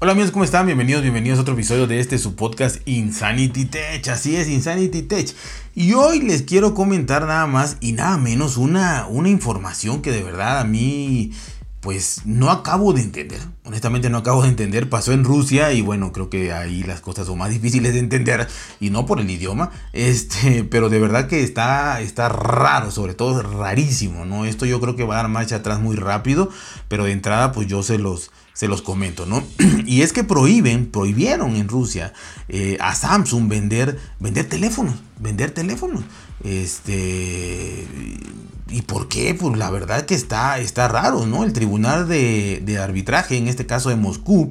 Hola amigos, ¿cómo están? Bienvenidos, bienvenidos a otro episodio de este su podcast Insanity Tech. Así es, Insanity Tech. Y hoy les quiero comentar nada más y nada menos una, una información que de verdad a mí pues no acabo de entender. Honestamente no acabo de entender. Pasó en Rusia y bueno, creo que ahí las cosas son más difíciles de entender y no por el idioma. Este, pero de verdad que está, está raro, sobre todo rarísimo, ¿no? Esto yo creo que va a dar marcha atrás muy rápido, pero de entrada pues yo se los se los comento, ¿no? y es que prohíben, prohibieron en Rusia eh, a Samsung vender, vender teléfonos, vender teléfonos. Este, ¿y por qué? Pues la verdad que está, está raro, ¿no? El tribunal de, arbitraje, en este caso de Moscú,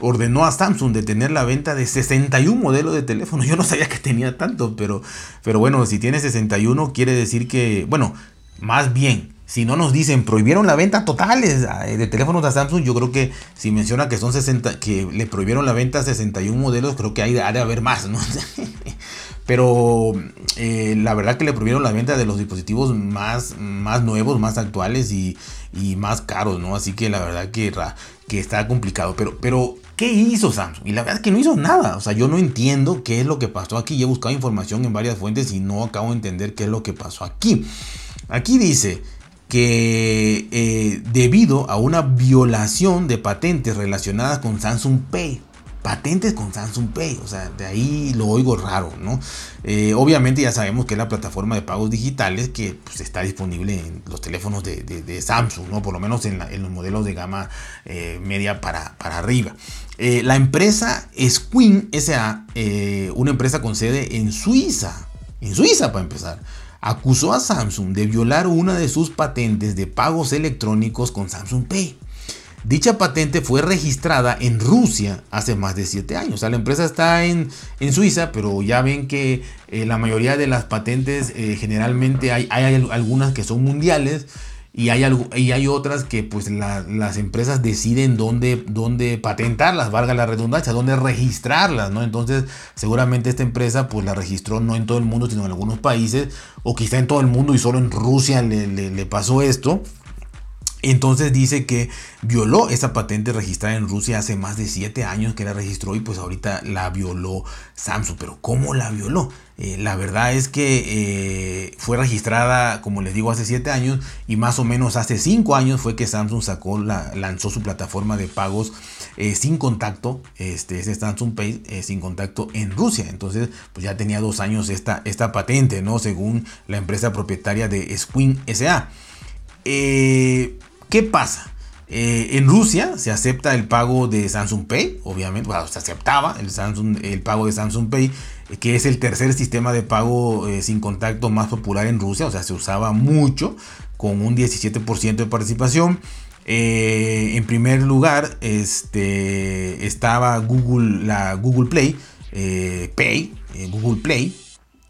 ordenó a Samsung detener la venta de 61 modelos de teléfonos. Yo no sabía que tenía tanto, pero, pero bueno, si tiene 61 quiere decir que, bueno, más bien, si no nos dicen prohibieron la venta total de teléfonos a Samsung, yo creo que si menciona que son 60, que le prohibieron la venta a 61 modelos, creo que hay, ha de haber más. Pero eh, la verdad que le prohibieron la venta de los dispositivos más, más nuevos, más actuales y, más caros, ¿no? Así que la verdad que, que está complicado. Pero, pero, ¿qué hizo Samsung? Y la verdad es que no hizo nada. O sea, yo no entiendo qué es lo que pasó aquí. Yo he buscado información en varias fuentes y no acabo de entender qué es lo que pasó aquí. Aquí dice que eh, debido a una violación de patentes relacionadas con Samsung Pay. Patentes con Samsung Pay, o sea, de ahí lo oigo raro, ¿no? Eh, obviamente ya sabemos que es la plataforma de pagos digitales que pues, está disponible en los teléfonos de, Samsung, ¿no? Por lo menos en, los modelos de gama eh, media para, para arriba. la empresa Squin SA, una empresa con sede en Suiza, en Suiza para empezar, acusó a Samsung de violar una de sus patentes de pagos electrónicos con Samsung Pay. Dicha patente fue registrada en Rusia hace más de 7 años. O sea, la empresa está en, en Suiza, pero ya ven que eh, la mayoría de las patentes eh, generalmente hay, hay algunas que son mundiales y hay, y hay otras que pues las empresas deciden dónde, dónde patentarlas, valga la redundancia, dónde registrarlas, ¿no? Entonces seguramente esta empresa pues la registró no en todo el mundo, sino en algunos países, o quizá en todo el mundo y solo en Rusia le, le pasó esto. Entonces dice que violó esa patente registrada en Rusia hace más de 7 años que la registró y pues ahorita la violó Samsung. Pero ¿cómo la violó? Eh, la verdad es que eh, fue registrada, como les digo, hace 7 años y más o menos hace 5 años fue que Samsung sacó la, lanzó su plataforma de pagos eh, sin contacto, este, ese Samsung Pay sin contacto en Rusia. Entonces, pues ya tenía dos años esta, esta patente, ¿no? Según la empresa propietaria de Squin SA. Eh, ¿Qué pasa? Eh, en Rusia se acepta el pago de Samsung Pay, obviamente, bueno, se aceptaba el, Samsung, el pago de Samsung Pay, eh, que es el tercer sistema de pago sin contacto más popular en Rusia, o sea, se usaba mucho, con un 17% de participación. en primer lugar este, estaba Google, la Google Play, Pay, Google Play,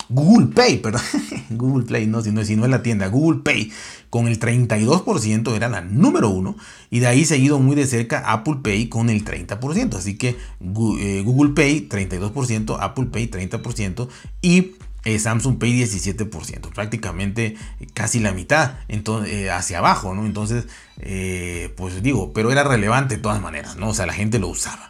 Google Pay, perdón, Google Play, no, si no, si es la tienda, Google Pay, con el 32% era la número uno, y de ahí seguido muy de cerca Apple Pay con el 30%, así que eh, Google Pay 32%, Apple Pay 30% y eh, Samsung Pay 17%, prácticamente casi la mitad entonces, eh, hacia abajo, ¿no? Entonces, pues digo, pero era relevante de todas maneras, ¿no? O sea, la gente lo usaba.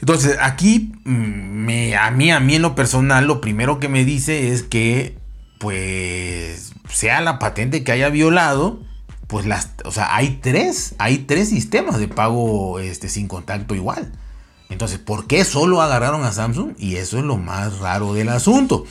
Entonces, aquí mm, me, a mí, a mí en lo personal, lo primero que me dice es que, pues, sea la patente que haya violado, pues las, o sea, hay tres, hay tres sistemas de pago este, sin contacto igual. Entonces, ¿por qué solo agarraron a Samsung? Y eso es lo más raro del asunto.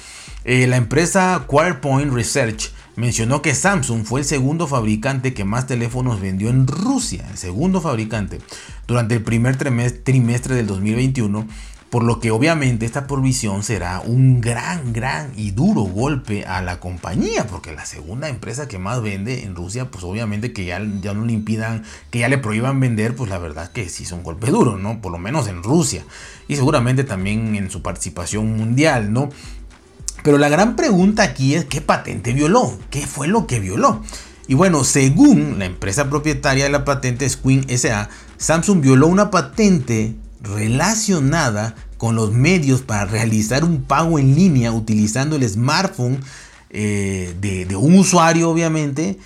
Eh, la empresa QuartPoint Research mencionó que Samsung fue el segundo fabricante que más teléfonos vendió en Rusia, el segundo fabricante, durante el primer trimestre del 2021, por lo que obviamente esta provisión será un gran, gran y duro golpe a la compañía, porque la segunda empresa que más vende en Rusia, pues obviamente que ya, ya no le impidan, que ya le prohíban vender, pues la verdad que sí es un golpe duro, ¿no? Por lo menos en Rusia. Y seguramente también en su participación mundial, ¿no? Pero la gran pregunta aquí es qué patente violó, qué fue lo que violó. Y bueno, según la empresa propietaria de la patente Squin SA, Samsung violó una patente relacionada con los medios para realizar un pago en línea utilizando el smartphone eh, de, de, un usuario, obviamente,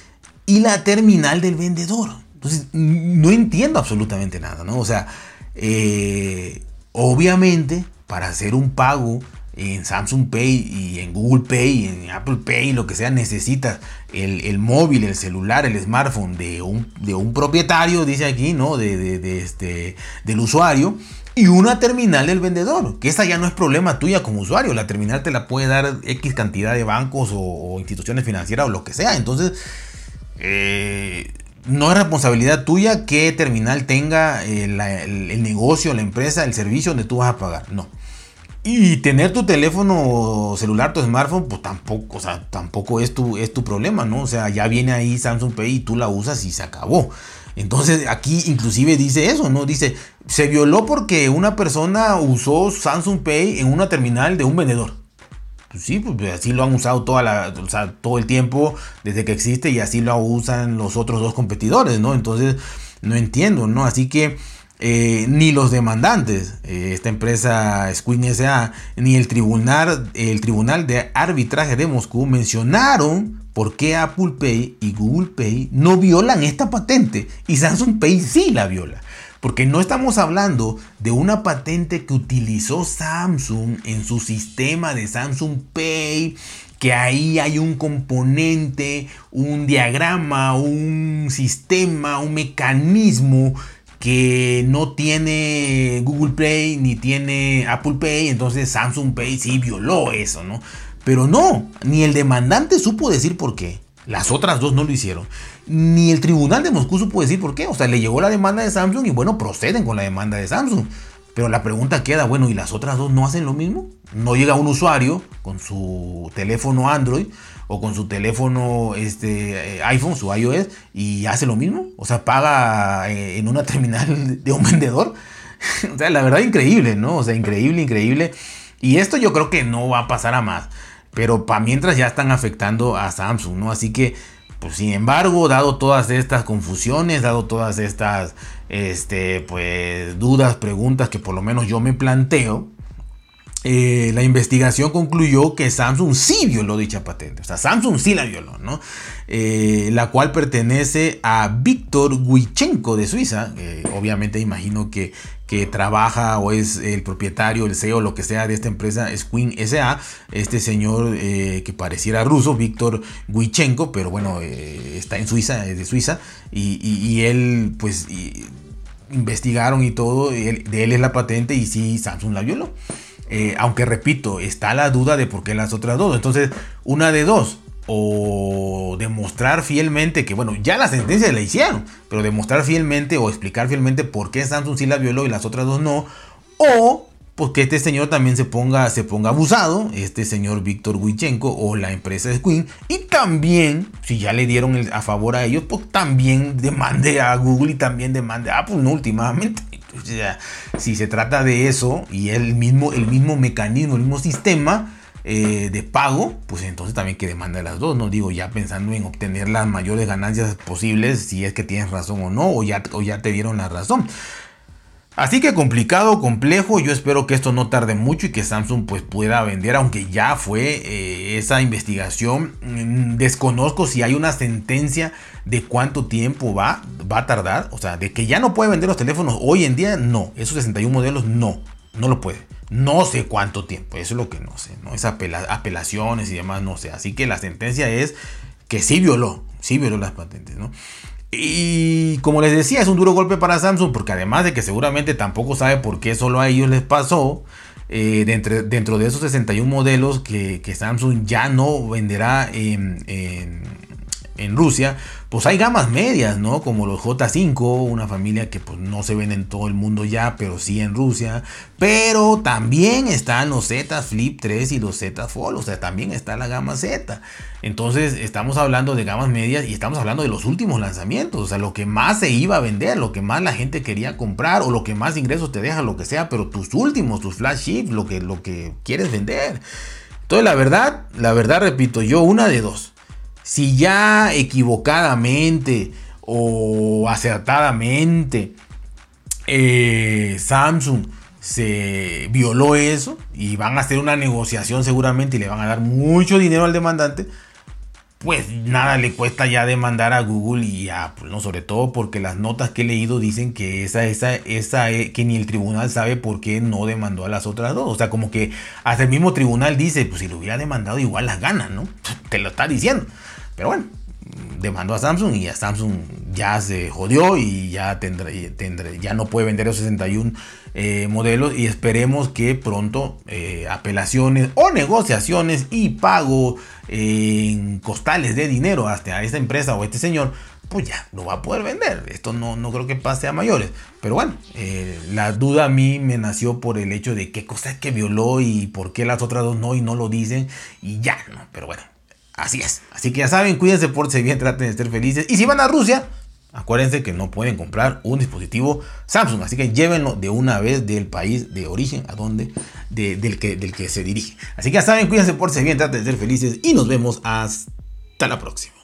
y la terminal del vendedor. Entonces, no entiendo absolutamente nada, ¿no? O sea, eh, obviamente para hacer un pago en Samsung Pay y en Google Pay en Apple Pay, lo que sea, necesitas el, móvil, el celular, el smartphone de un, de un propietario, dice aquí, ¿no? De, de, este, del usuario. Y una terminal del vendedor, que esa ya no es problema tuya como usuario. La terminal te la puede dar X cantidad de bancos o, instituciones financieras o lo que sea. Entonces, eh, no es responsabilidad tuya que terminal tenga el, el, negocio, la empresa, el servicio donde tú vas a pagar. No. Y tener tu teléfono celular, tu smartphone, pues tampoco, o sea, tampoco es tu, es tu problema, ¿no? O sea, ya viene ahí Samsung Pay y tú la usas y se acabó. Entonces aquí inclusive dice eso, ¿no? Dice, se violó porque una persona usó Samsung Pay en una terminal de un vendedor. Pues sí, pues así lo han usado toda la, todo el tiempo desde que existe y así lo usan los otros dos competidores, ¿no? Entonces, no entiendo, ¿no? Así que eh, ni los demandantes, eh, esta empresa Squin SA, ni el tribunal, el tribunal de arbitraje de Moscú mencionaron por qué Apple Pay y Google Pay no violan esta patente y Samsung Pay sí la viola. Porque no estamos hablando de una patente que utilizó Samsung en su sistema de Samsung Pay, que ahí hay un componente, un diagrama, un sistema, un mecanismo que no tiene Google Play ni tiene Apple Pay, entonces Samsung Pay sí violó eso, ¿no? Pero no, ni el demandante supo decir por qué. Las otras dos no lo hicieron. Ni el tribunal de Moscú supo decir por qué. O sea, le llegó la demanda de Samsung y bueno, proceden con la demanda de Samsung. Pero la pregunta queda, bueno, ¿y las otras dos no hacen lo mismo? No llega un usuario con su teléfono Android o con su teléfono este, eh, iPhone, su iOS, y hace lo mismo. O sea, paga eh, en una terminal de un vendedor. o sea, la verdad increíble, ¿no? O sea, increíble, increíble. Y esto yo creo que no va a pasar a más. Pero para mientras ya están afectando a Samsung, ¿no? Así que, pues sin embargo, dado todas estas confusiones, dado todas estas, este, pues, dudas, preguntas que por lo menos yo me planteo, eh, la investigación concluyó que Samsung sí violó dicha patente. O sea, Samsung sí la violó, ¿no? Eh, la cual pertenece a Víctor Guichenko de Suiza. obviamente imagino que, que, trabaja o es el propietario, el CEO, lo que sea de esta empresa, Squin SA. Este señor eh, que pareciera ruso, Víctor Guichenko, pero bueno, está en Suiza, es de Suiza. Y, él, pues... investigaron y todo, de él es la patente y sí, Samsung la violó. Eh, aunque repito, está la duda de por qué las otras dos. Entonces, una de dos. O demostrar fielmente que, bueno, ya la sentencia la hicieron, pero demostrar fielmente o explicar fielmente por qué Samsung sí la violó y las otras dos no. O pues que este señor también se ponga, se ponga abusado, este señor Víctor Huichenko o la empresa de Queen, y también, si ya le dieron a favor a ellos, pues también demande a Google y también demande a Apple, no últimamente si se trata de eso y el mismo, el mismo mecanismo, el mismo sistema eh, de pago, pues entonces también que demanda las dos, no digo ya pensando en obtener las mayores ganancias posibles, si es que tienes razón o no, o ya, o ya te dieron la razón. Así que complicado, complejo, yo espero que esto no tarde mucho y que Samsung pues pueda vender, aunque ya fue eh, esa investigación. Mm, desconozco si hay una sentencia de cuánto tiempo va, va a tardar, o sea, de que ya no puede vender los teléfonos hoy en día, no, esos 61 modelos no, no lo puede. No sé cuánto tiempo, eso es lo que no sé, ¿no? Esas apelaciones y demás, no sé. Así que la sentencia es que sí violó, sí violó las patentes, ¿no? Y como les decía, es un duro golpe para Samsung porque además de que seguramente tampoco sabe por qué solo a ellos les pasó, eh, dentro, dentro, de esos 61 modelos que, Samsung ya no venderá en, en Rusia, pues hay gamas medias, ¿no? Como los J5, una familia que pues no se ven en todo el mundo ya, pero sí en Rusia. Pero también están los Z Flip 3 y los Z Fold, o sea, también está la gama Z. Entonces estamos hablando de gamas medias y estamos hablando de los últimos lanzamientos, o sea, lo que más se iba a vender, lo que más la gente quería comprar o lo que más ingresos te deja, lo que sea, pero tus últimos, tus flagship, lo que, lo que quieres vender. Entonces la verdad, la verdad repito, yo una de dos si ya equivocadamente o acertadamente eh, Samsung se violó eso y van a hacer una negociación seguramente y le van a dar mucho dinero al demandante, pues nada le cuesta ya demandar a Google y ya, pues, no, sobre todo porque las notas que he leído dicen que esa, esa, esa, eh, que ni el tribunal sabe por qué no demandó a las otras dos. O sea, como que hasta el mismo tribunal dice, pues si lo hubiera demandado igual las ganas, ¿no? Te lo está diciendo. Pero bueno, demandó a Samsung y a Samsung ya se jodió y ya tendré, ya no puede vender los 61 eh, modelos y esperemos que pronto eh, apelaciones o negociaciones y pago en costales de dinero hasta esta empresa o este señor pues ya no va a poder vender. Esto no, no creo que pase a mayores. Pero bueno, eh, la duda a mí me nació por el hecho de qué cosa es que violó y por qué las otras dos no y no lo dicen. Y ya, ¿no? Pero bueno, Así es. Así que ya saben, cuídense, pórtense bien, traten de estar felices. Y si van a Rusia, acuérdense que no pueden comprar un dispositivo Samsung. Así que llévenlo de una vez del país de origen a donde, del, que, del que se dirige. Así que ya saben, cuídense, pórtense bien, traten de ser felices. Y nos vemos hasta la próxima.